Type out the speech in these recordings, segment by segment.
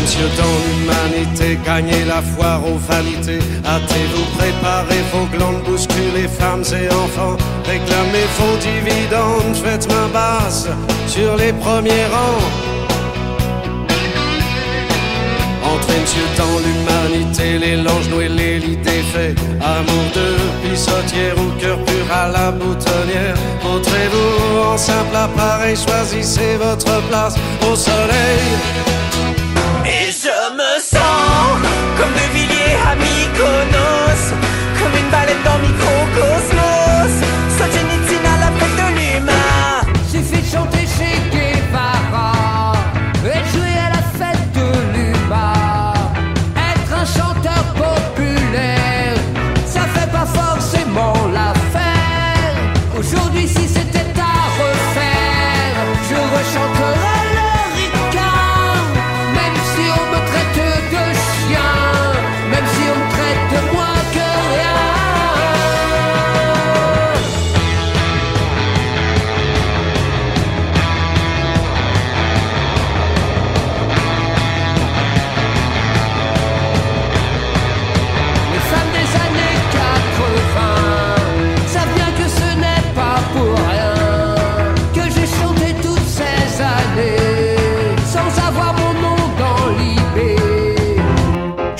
messieurs, dans l'humanité, gagnez la foire aux vanités. Hâtez-vous, préparez vos glandes, bousculez femmes et enfants. Réclamez vos dividendes, faites main basse sur les premiers rangs. Entrez, monsieur, dans l'humanité, les langes noués, les lits défaits. Amour de pissotière ou cœur pur à la boutonnière. Montrez-vous en simple appareil, choisissez votre place au soleil.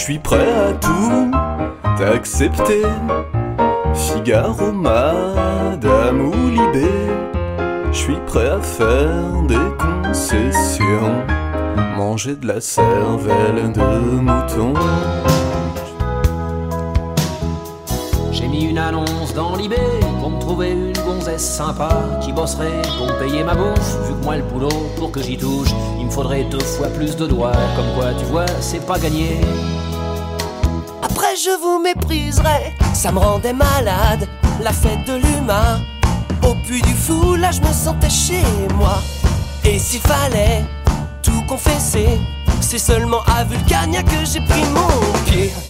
Je suis prêt à tout accepter. Figaro, Madame ou Libé. Je suis prêt à faire des concessions. Manger de la cervelle de mouton. J'ai mis une annonce dans l'IB pour me trouver une gonzesse sympa qui bosserait pour payer ma bouffe. Vu que moi le boulot, pour que j'y touche, il me faudrait deux fois plus de doigts. Comme quoi, tu vois, c'est pas gagné. Je vous mépriserai, ça me rendait malade, la fête de l'humain. Au puits du fou, là je me sentais chez moi. Et s'il fallait tout confesser, c'est seulement à Vulcania que j'ai pris mon pied.